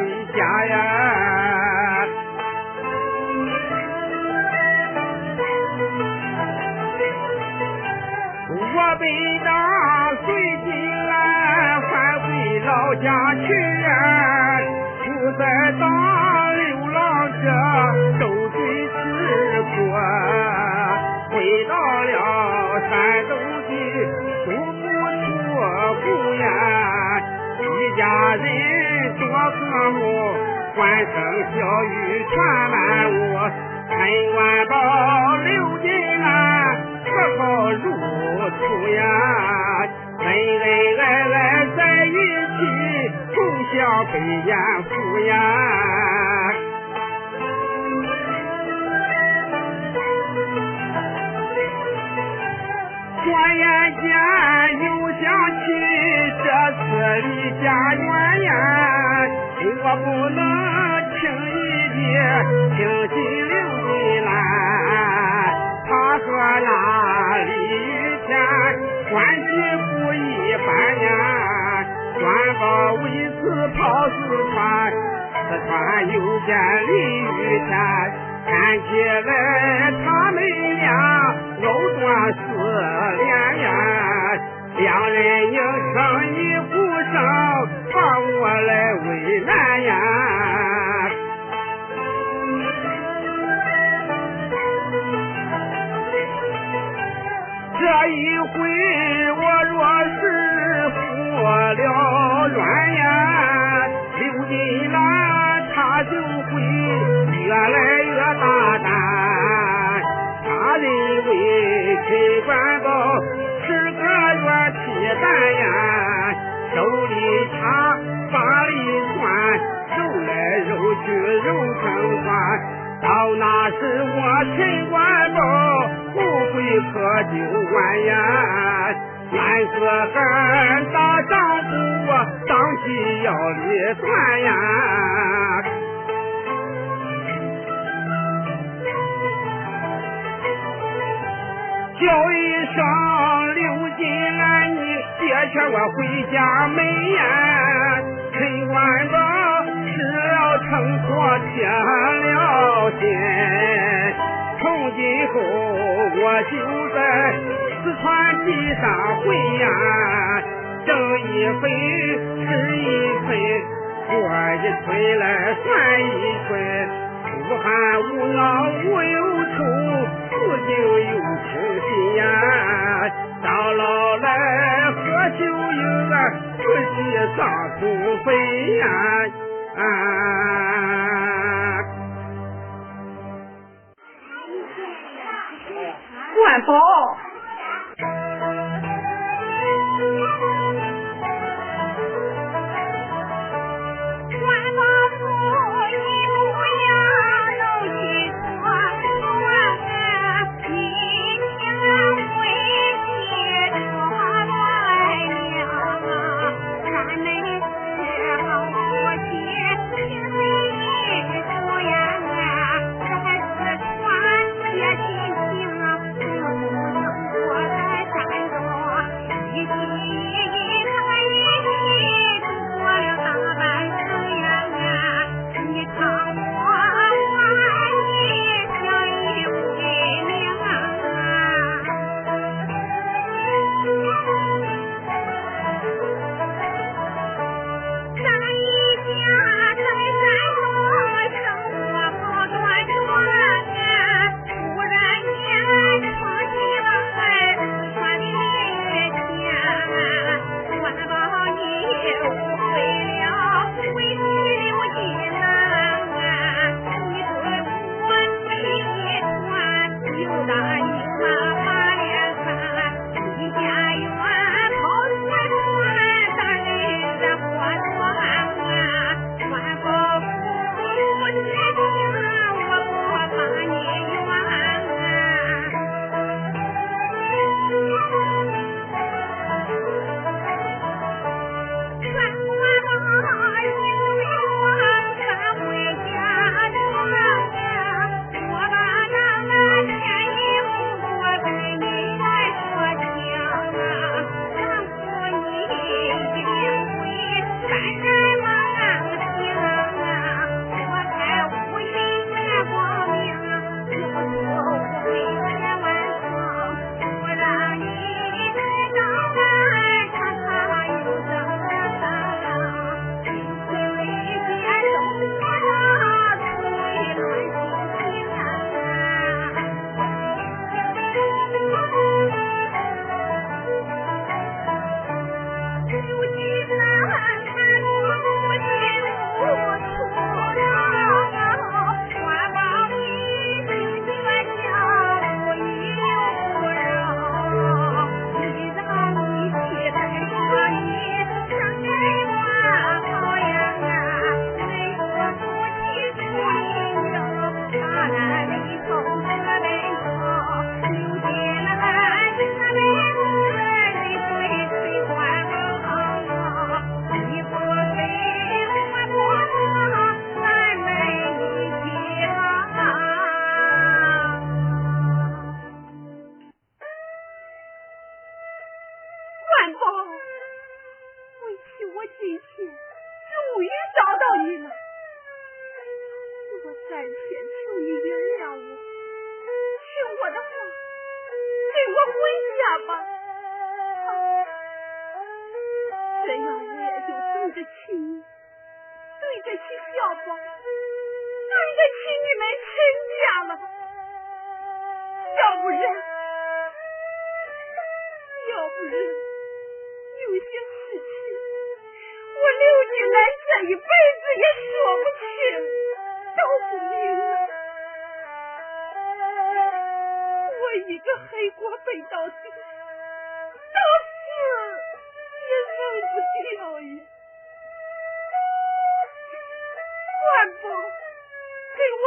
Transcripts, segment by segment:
回家呀。我被打碎金兰返回老家去呀，不再当流浪者，受罪吃苦。回到了山东的独木出户呀，一家人和睦，欢声笑语传满屋，陈官宝刘金兰和好如初呀，恩恩爱爱在一起，共享百年福呀。转眼间又想起这次离家远呀，我不能轻易的轻信刘金兰，他和那李玉田关系不一般呀，专保为此跑四川，四川又见李玉田。看起来他们俩藕断丝连呀，两人拧成一股绳，把我来为难呀。这一回我若是服了软呀，刘金兰他就会越来越大胆。他认为陈官宝是个软皮蛋呀，手里插八里攥，揉来揉去揉成团。到那时我陈官宝后悔可就晚呀，男子汉大丈夫当即要离断呀。叫一声，别劝我回家门呀，陈官宝失了城托，铁了心。从今后我就在四川地上混呀，挣一分是一分，过一村来算一村。无寒无恼无忧愁，自敬有清心呀。到老来喝酒有啊，不计丧土坟呀。啊！官宝，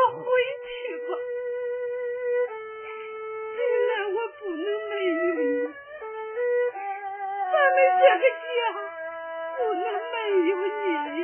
我回去吧，原来我不能没有你，咱们这个家不能没有你。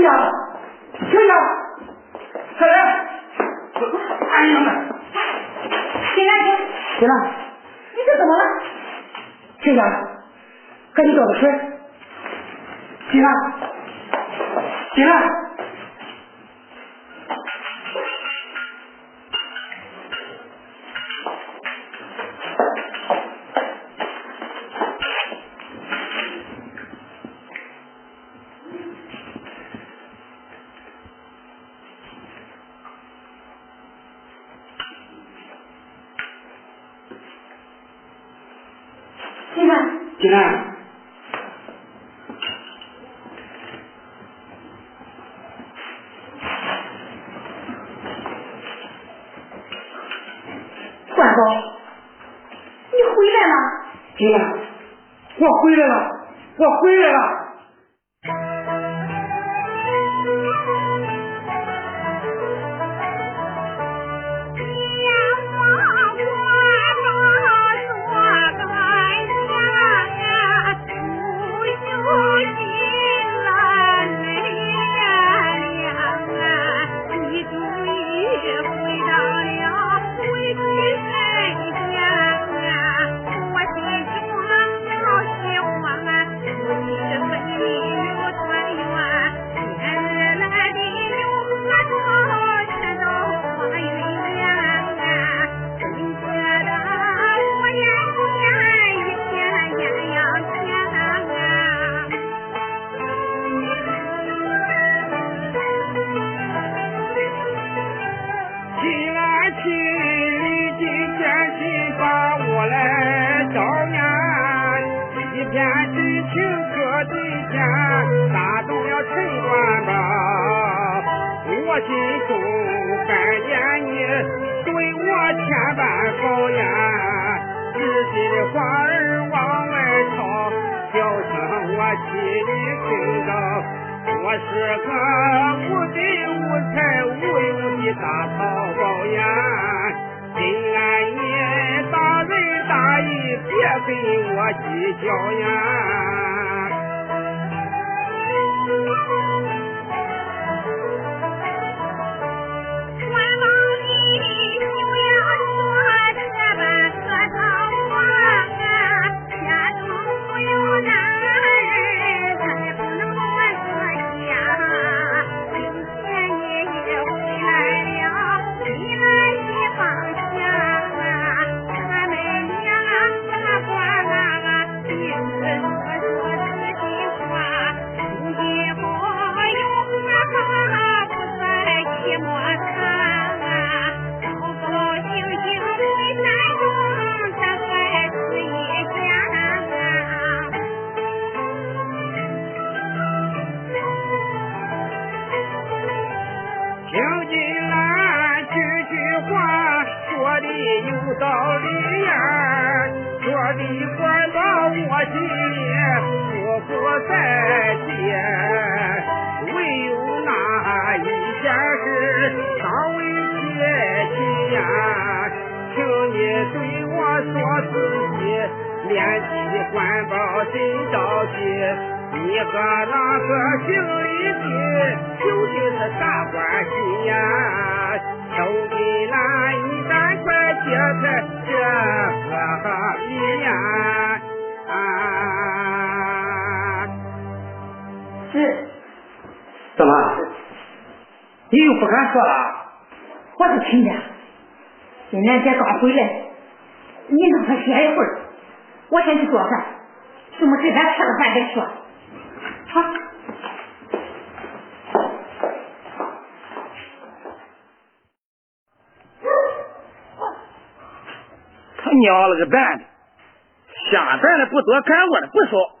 醒醒，醒醒，快点！哎呀妈！醒来，醒！醒！你这怎么了？醒醒，赶紧找个水。醒来，醒！我回来了。自己练习官保真着急。你和那个姓李的究竟是啥关系呀？兄弟俩，你赶快揭开这个谜呀！啊，是怎么？你又不敢说了？我是听见，今天才刚回来，你让他歇一会儿，我先去做饭，什么事咱吃了饭再说。好。他娘了个蛋的，下蛋的不多，干我的不少。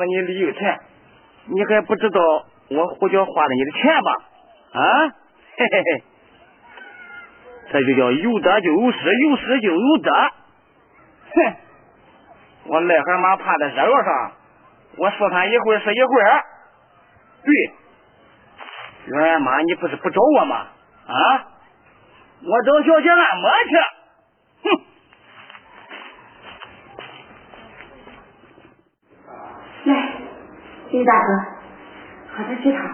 了你旅游钱，你还不知道我胡椒花了你的钱吧？啊，嘿嘿嘿，这就叫有得就有失，有失就有得。哼，我癞蛤蟆趴在热窑上，我说他一会儿是一会儿。对，袁妈，你不是不找我吗？啊，我找小姐按摩去。来，李大哥，喝点鸡汤。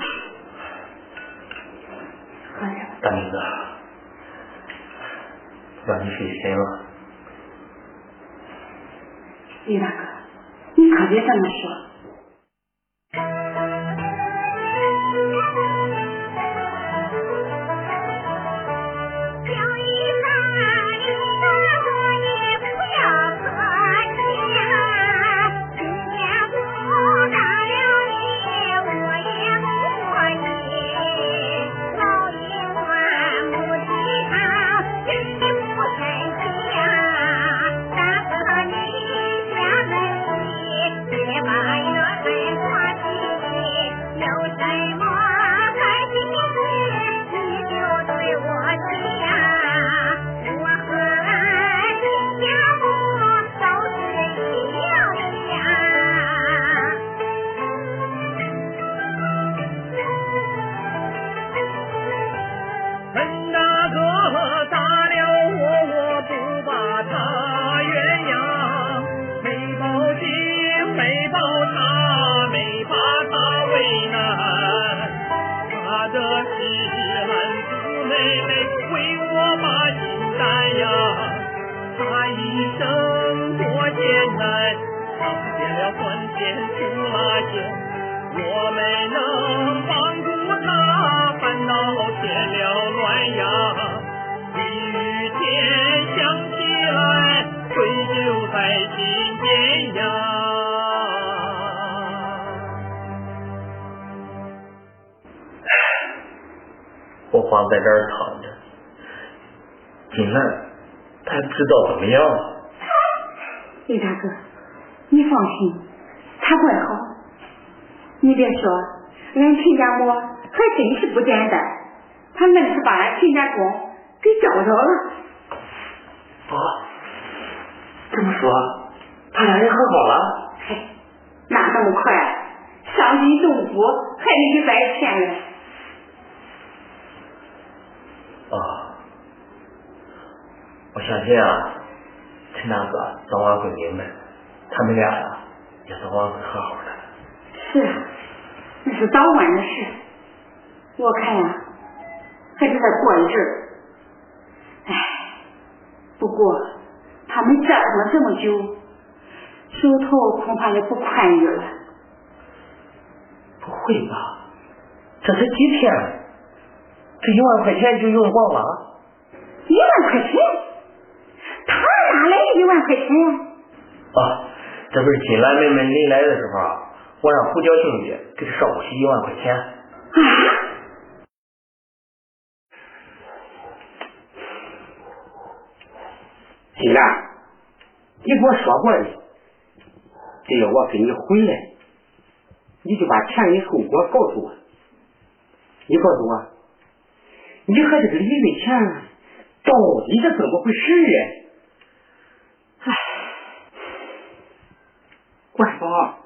喝点。大明子，让你费心了。李大哥，你可别这么说。一生多艰难尝遍了酸甜苦辣咸我没能帮助他烦恼添了乱呀雨天想起来愧疚在心间呀我光在这儿躺着进来他知道怎么样。李大哥，你放心，他怪好。你别说，俺亲家母还真是不简单，他愣是把俺亲家公给找着了。啊，这么说，他俩人和好了？嘿，哪那么快？伤筋动骨，还得一百天嘞。我相信啊，陈大哥早晚会明白，他们俩呀也早晚会和好的。是啊，那是早晚的事。我看呀，还得再过一阵儿。唉，不过他们折腾了这么久，手头恐怕也不宽裕了。不会吧？这才几天，这一万块钱就用光了？一万块钱？来一万块钱呀？啊，这不是金兰妹妹临来的时候啊，我让胡椒兄弟给他捎过去一万块钱。啊！金兰，你给我说过的，只要我跟你回来，你就把前因后果告诉我。你告诉我，你和这个李瑞强到底是怎么回事呀？不是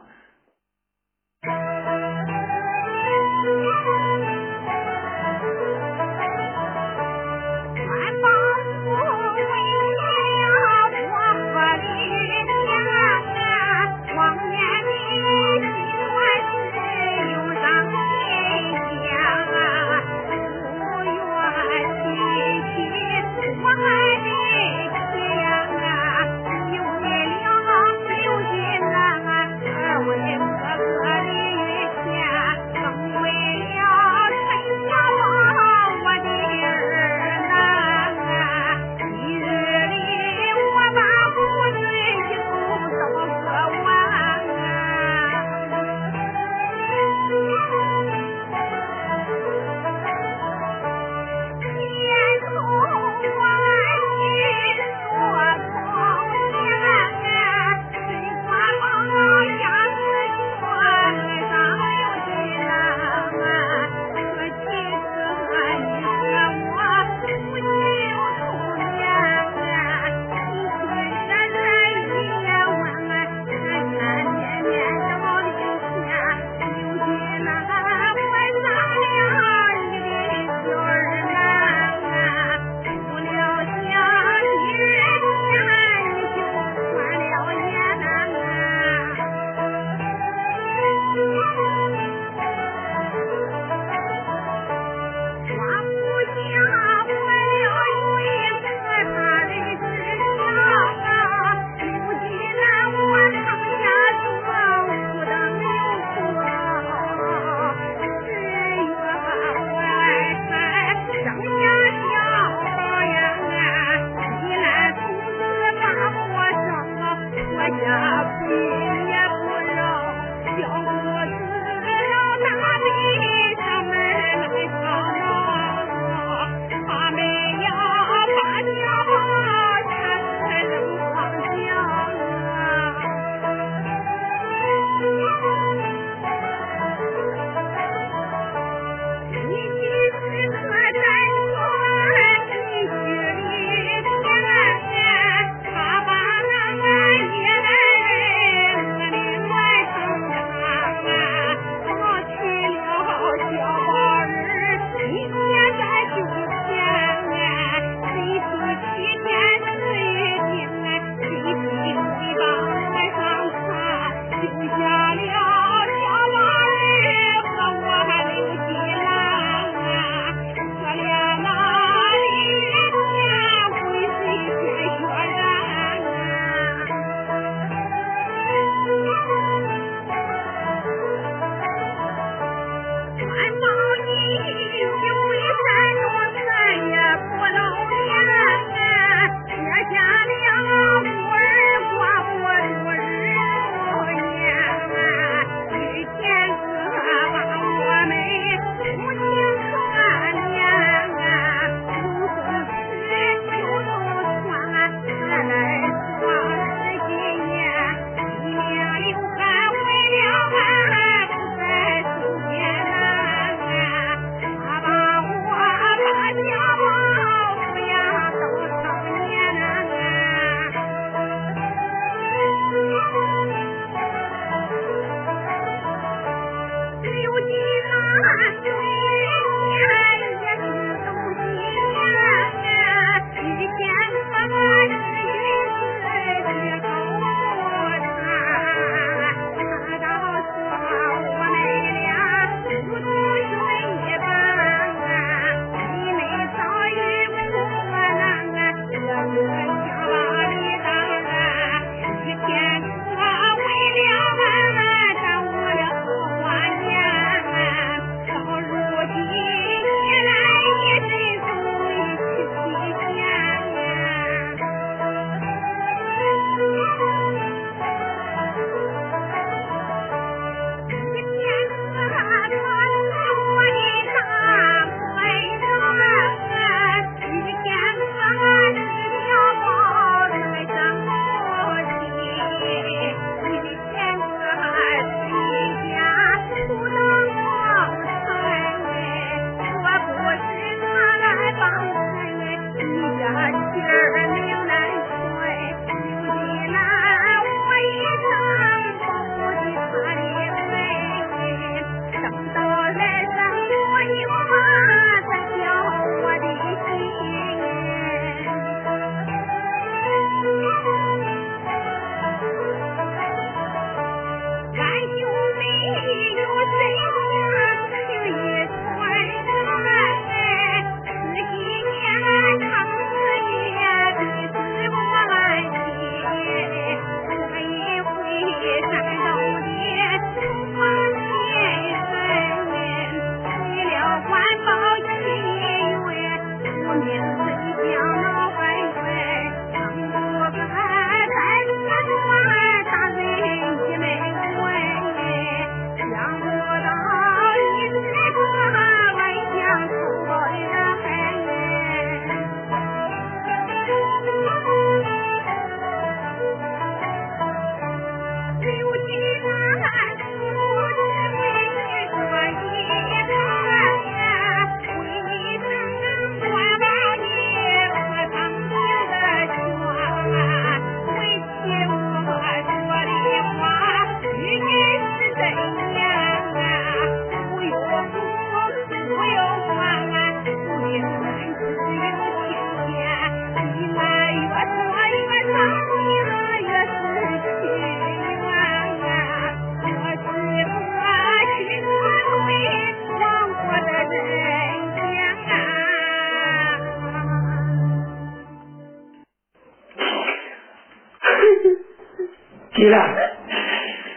丽兰，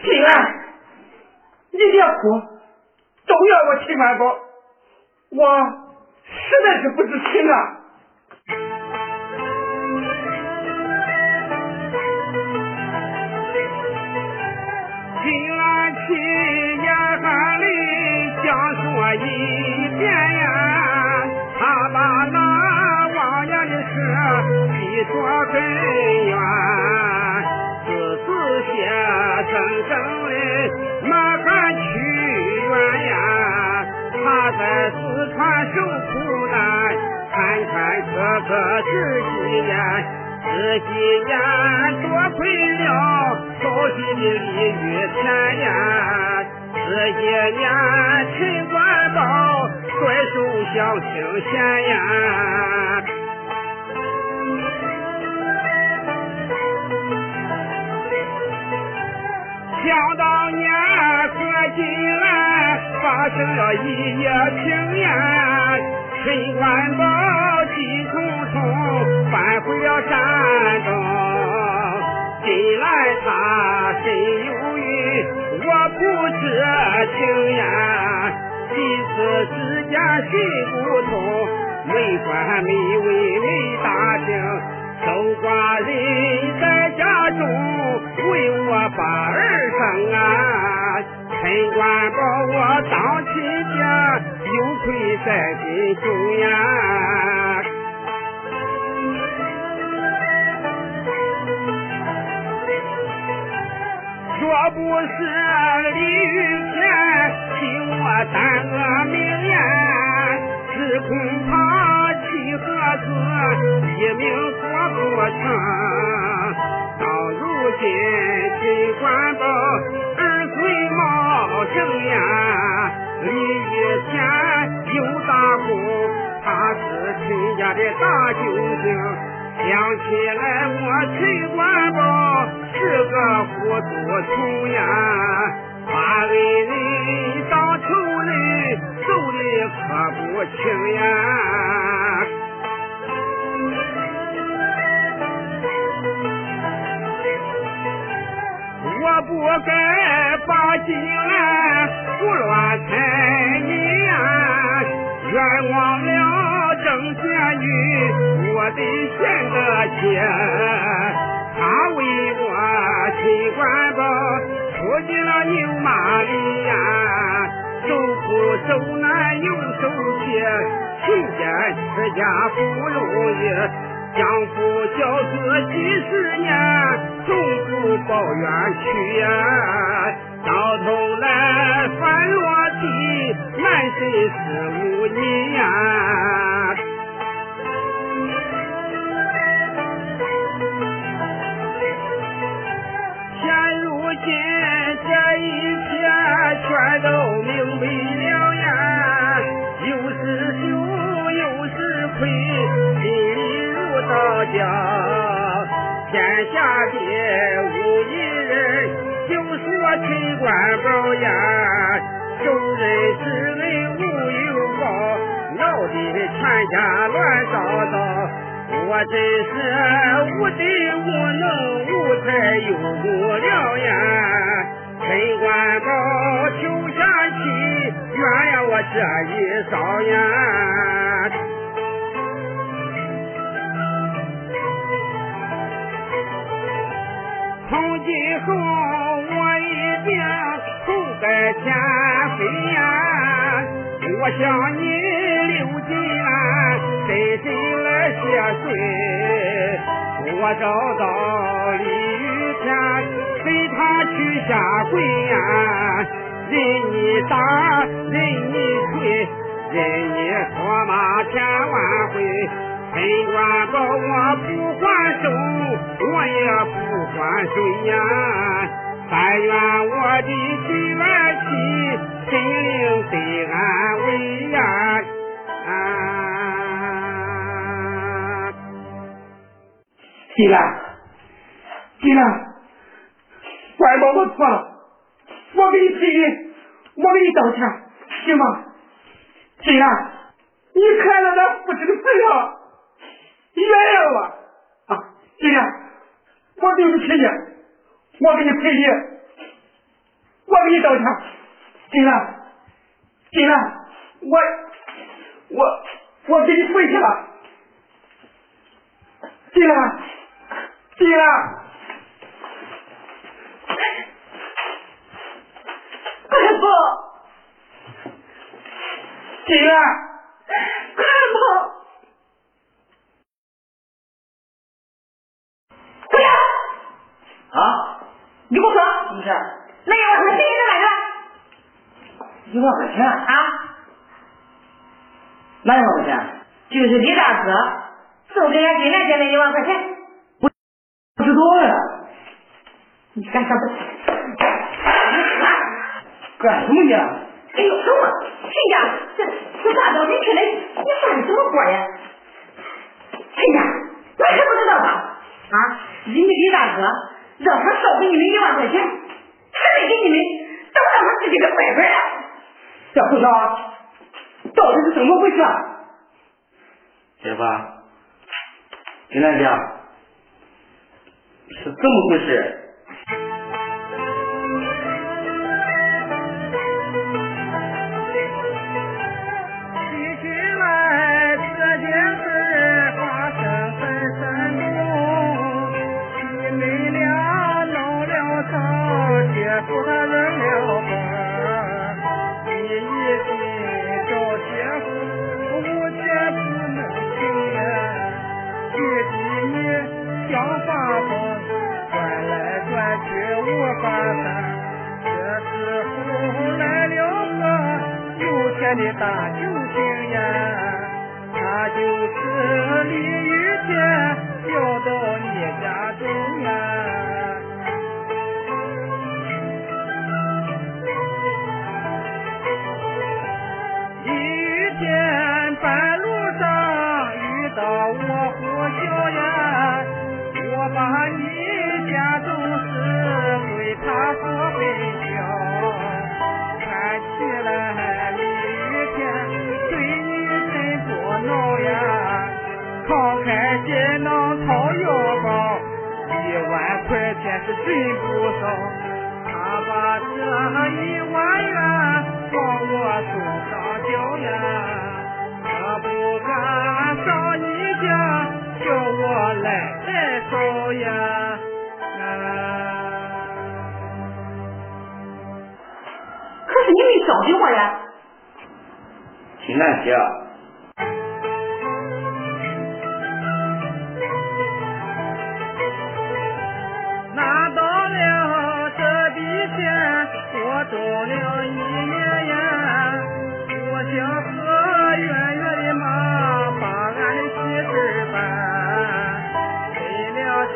丽兰，你别哭，都怨我秦万宝，我实在是不知情啊。看哥哥这几年。这几年多亏了高兴的鲤鱼田呀，这些年陈官宝甩手相清闲呀。想当年和金兰发生了一夜情呀。陈官宝急匆返回了山东，近来他身有孕，我不知情呀。几次之间心不通，没官没问没打听，守寡人在家中为我把儿生啊。陈官把我当亲家，有愧在心中呀。若不是李玉田替我担个名言，只恐怕七和子一命做不成。到如今陈官宝儿孙茂盛呀，李玉田有大功，他是陈家的大救星。想起来，我陈官宝是个糊涂虫呀，把恩人当仇人，揍的可不轻呀。我不该把金兰胡乱猜疑呀，冤枉了正贤女。我的贤德姐，他为我秦官宝出进了牛马里呀，受苦受难又受气，勤俭持家不容易，相夫教子几十年，终不报冤屈呀，到头来反落地，满身是污泥呀。一切全都明白了呀，又是羞又是愧，心里如刀绞。天下的无一人，就说陈官宝呀，受人之恩无有报，闹得全家乱糟糟。我真是无德无能，无才又无聊呀！陈官宝求下妻，原谅我这一遭呀！从今后我一定后改前非呀！我向你刘金兰深深来谢罪，我找到李玉田，给他去下跪呀，任你打，任你捶，任你唾骂千万回，陈官宝我不还手，我也不还水呀。但愿我的金兰妻心灵得安慰呀！金兰，金兰，白毛我错了，我给你赔礼，我给你道歉，行吗？金兰，你看了咱父亲的份上，原谅我啊！金兰，我对不起你。我给你赔礼，我给你道歉，金兰，金兰，我我我给你跪下了，金兰，金兰。快跑！金兰，快跑！不要！啊？你给我说，什么事？那一万块钱谁给他买的？一万块钱？啊？哪一万块钱？就是李大哥送给俺金兰姐那一万块钱。不知道呀。你干啥不？干什么你？哎呦，什么？亲家，这这大早晨起来，你干的什么活呀？亲家，我还不知道吧？啊，人家李大哥让他少给你们一万块钱，还没给你们，都让他自己给拐回来。这胡小，到底是怎么回事？姐夫，金兰姐，是这么回事。的大救星呀，他就是李玉田，调到块钱是真不少，他把这一万元往我手上交呀，可不敢上你家，叫我来代烧呀。可是你没交给我呀。金兰姐，我找了一年呀，我想和圆圆的妈把俺的喜事办，没料想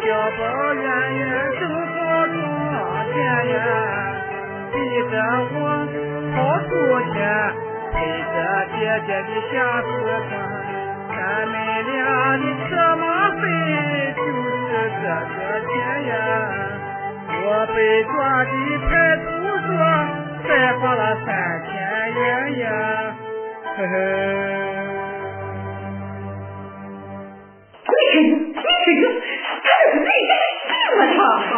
小宝圆圆正好撞见呀，逼着我掏出钱陪着姐姐的下四川。咱们俩的车马费就是这个钱呀，我被抓的派出所才花了三千元呀，呵呵。你听，你听，他这是累的什么唱啊？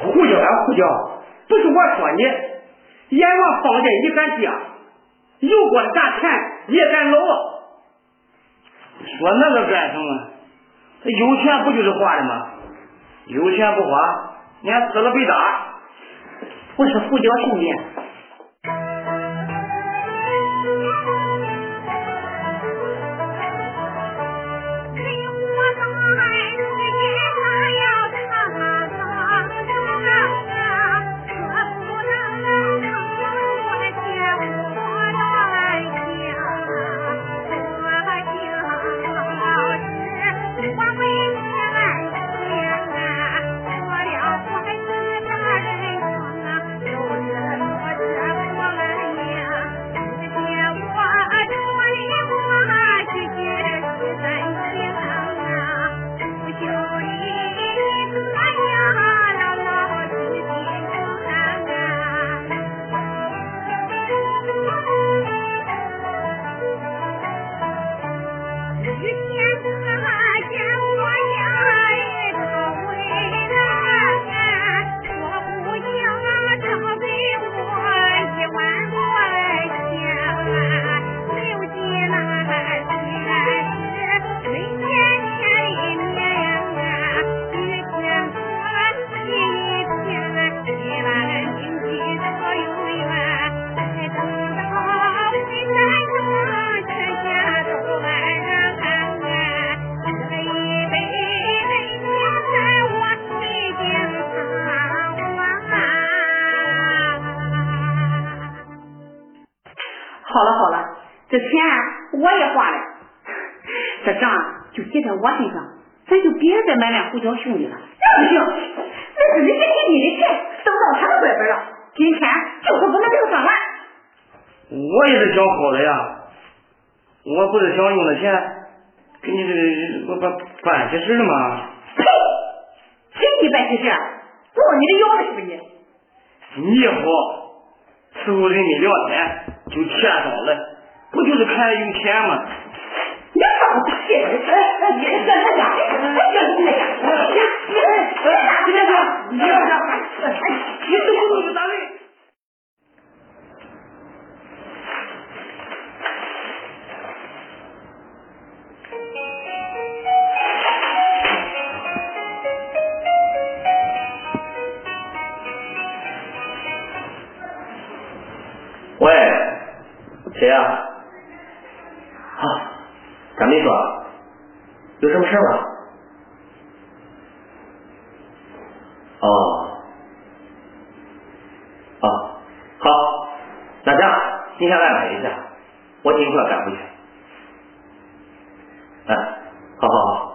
胡椒呀胡椒，不是我说你，阎王放见你敢犟，有过啥钱也敢捞。说那个干什么？有钱不就是花的吗？有钱不花，你还死了被打。不是胡椒兄弟。这钱我也花了，这账就记在我身上，咱就别再埋怨胡椒兄弟了。那不行，那是人家弟弟的钱，都到他们这边了，今天就是不能给他算完。我也是想好了呀，我不是想用那钱给你这个办办些事吗？呸！谁给你办些事？不你的腰了是不是你？你好，伺候人家聊天就钱少了，不就是看有钱吗？喂，谁呀？啊，张秘书，有什么事吗？哦，哦，好，那这样，你先安排一下，我尽快赶回去。哎，好好好。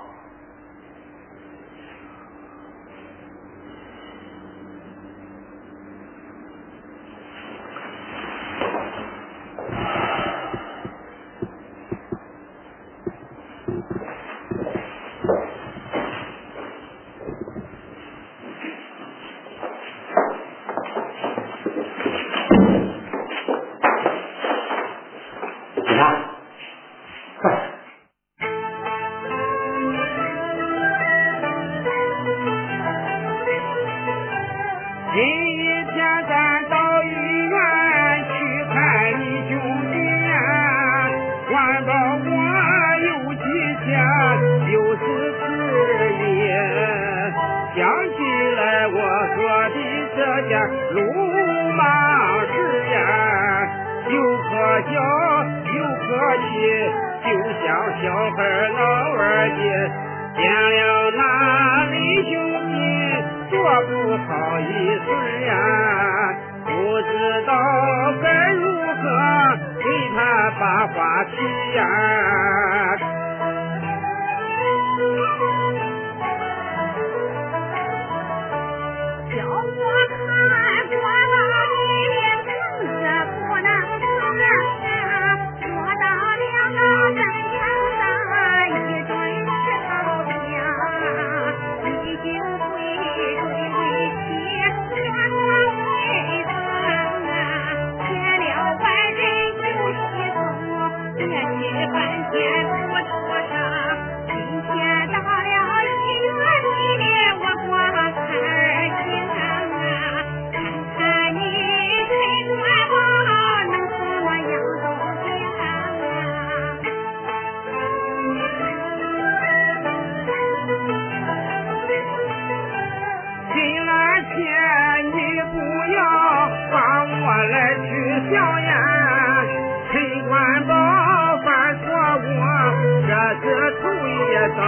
头一遭，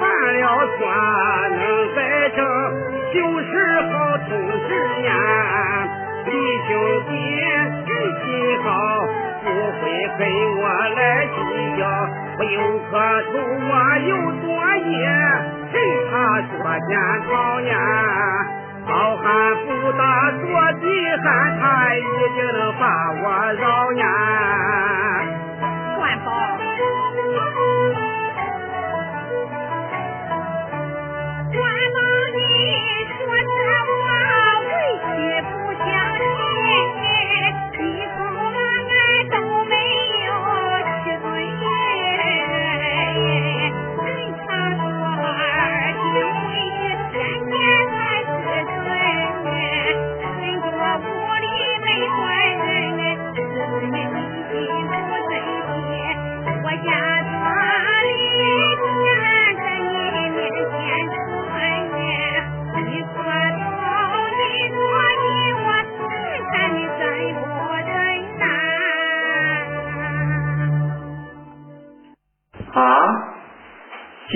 犯了错能改正，就是好同志呀。李兄弟人心好，不会跟我来计较，我有颗头我有作业，谁怕说检讨呀？好汉不打坐地汉，他一定能把我饶呀！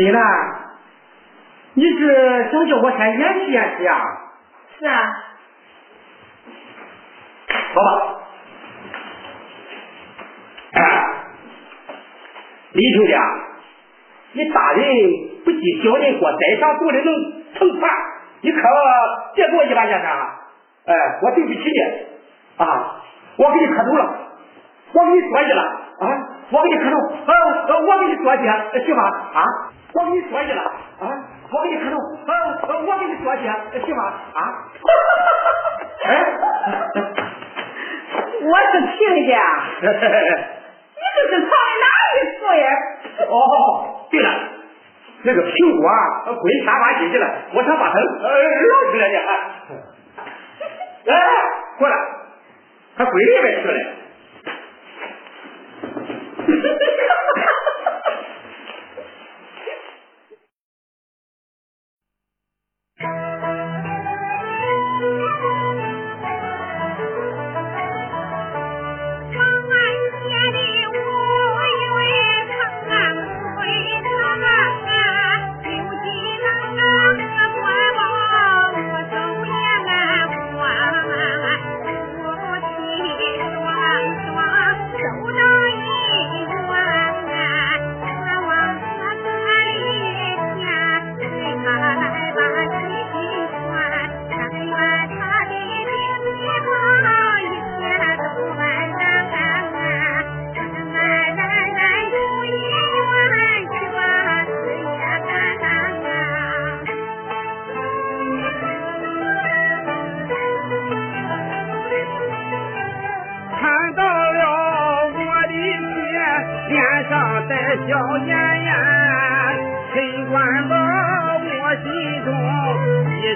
谁呢？你是想叫我先演习演习啊？是啊。好吧。哎，李兄弟，你大人不计小人过，再想做的能成船，你可别做一般先生啊！哎，我对不起你啊！我给你磕头了，我给你说去了啊！我给你磕头，啊我给你说去，行吧？啊？我给你说去了啊，我给你磕头，呃，我给你说去，行吗？啊，哎。我是亲家，你这是藏的哪一副呀？哦，对了，那个苹果啊，滚沙发进去了，我想把它呃捞出来呢。哎，过来，还归里边去了。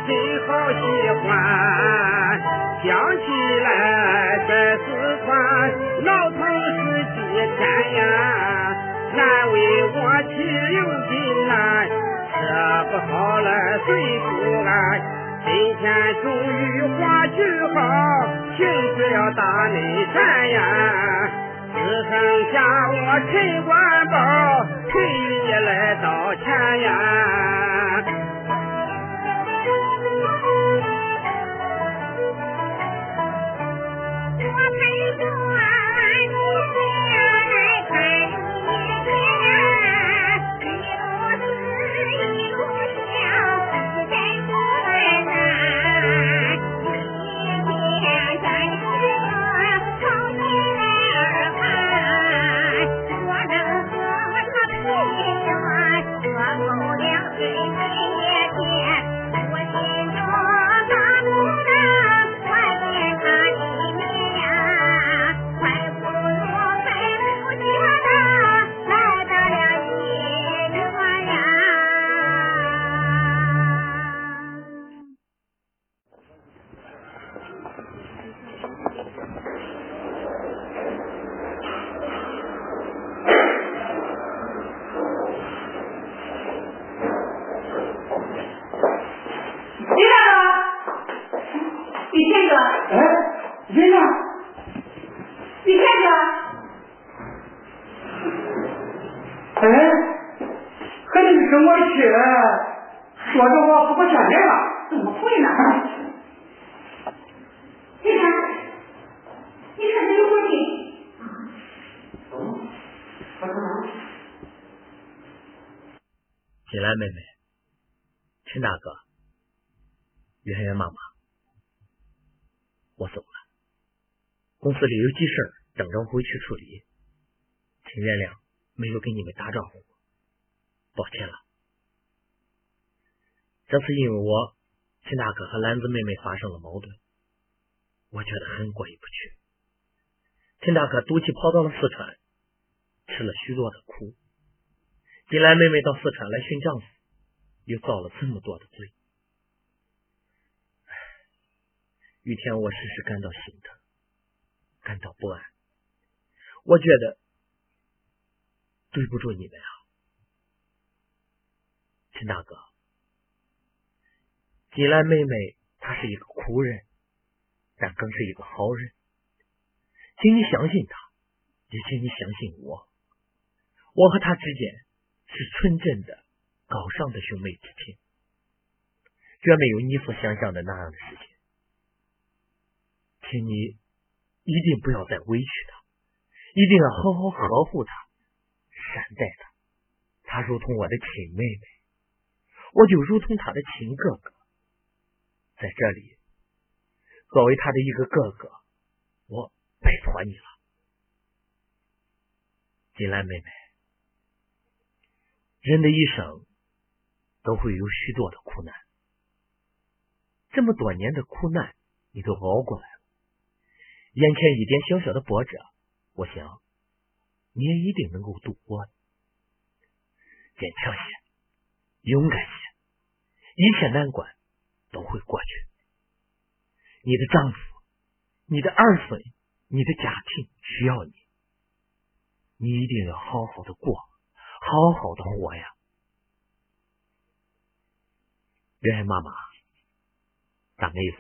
真好喜欢。想起来在四川老城市几天呀，难为我去留金难，吃不好了睡不安。今天终于画句号，停止要大内战呀，只剩下我陈官宝，陪你来到前沿。说着我不过小人了，怎么会呢？进来，妹妹，陈大哥，圆圆妈妈，我走了，公司里有急事等着回去处理，请原谅没有给你们打招呼，抱歉了。这次因为我秦大哥和兰子妹妹发生了矛盾，我觉得很过意不去。秦大哥赌气跑到了四川，吃了许多的苦。金兰妹妹到四川来寻丈夫，又遭了这么多的罪。雨天，我时时感到心疼。感到不安，我觉得对不住你们啊，秦大哥。金兰妹妹她是一个苦人，但更是一个好人，请你相信她，也请你相信我。我和她之间是纯真的、高尚的兄妹之情，绝没有你所想象的那样的事情，请你。一定不要再委屈她，一定要好好呵护她，善待她，她如同我的亲妹妹，我就如同她的亲哥哥。在这里，作为他的一个哥哥，我拜托你了，金兰妹妹。人的一生都会有许多的苦难，这么多年的苦难你都熬过来了，眼前一点小小的波折，我想你也一定能够度过。坚强些，勇敢些，一切难关。都会过去。你的丈夫、你的儿孙、你的家庭需要你，你一定要好好的过，好好的活呀！袁爱妈妈，大妹子，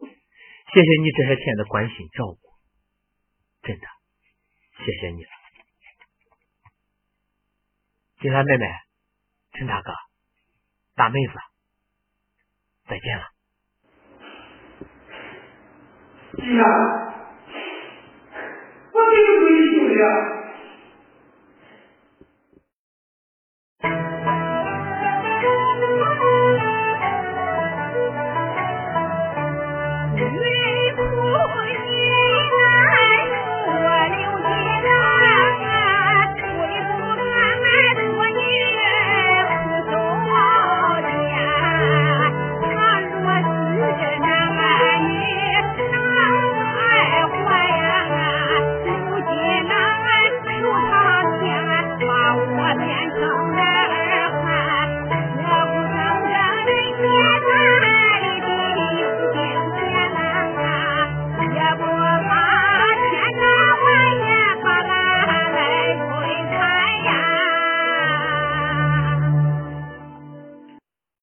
谢谢你这些天的关心照顾，真的，谢谢你了。金兰妹妹，陈大哥，大妹子。再见了，是啊，我给你回去了。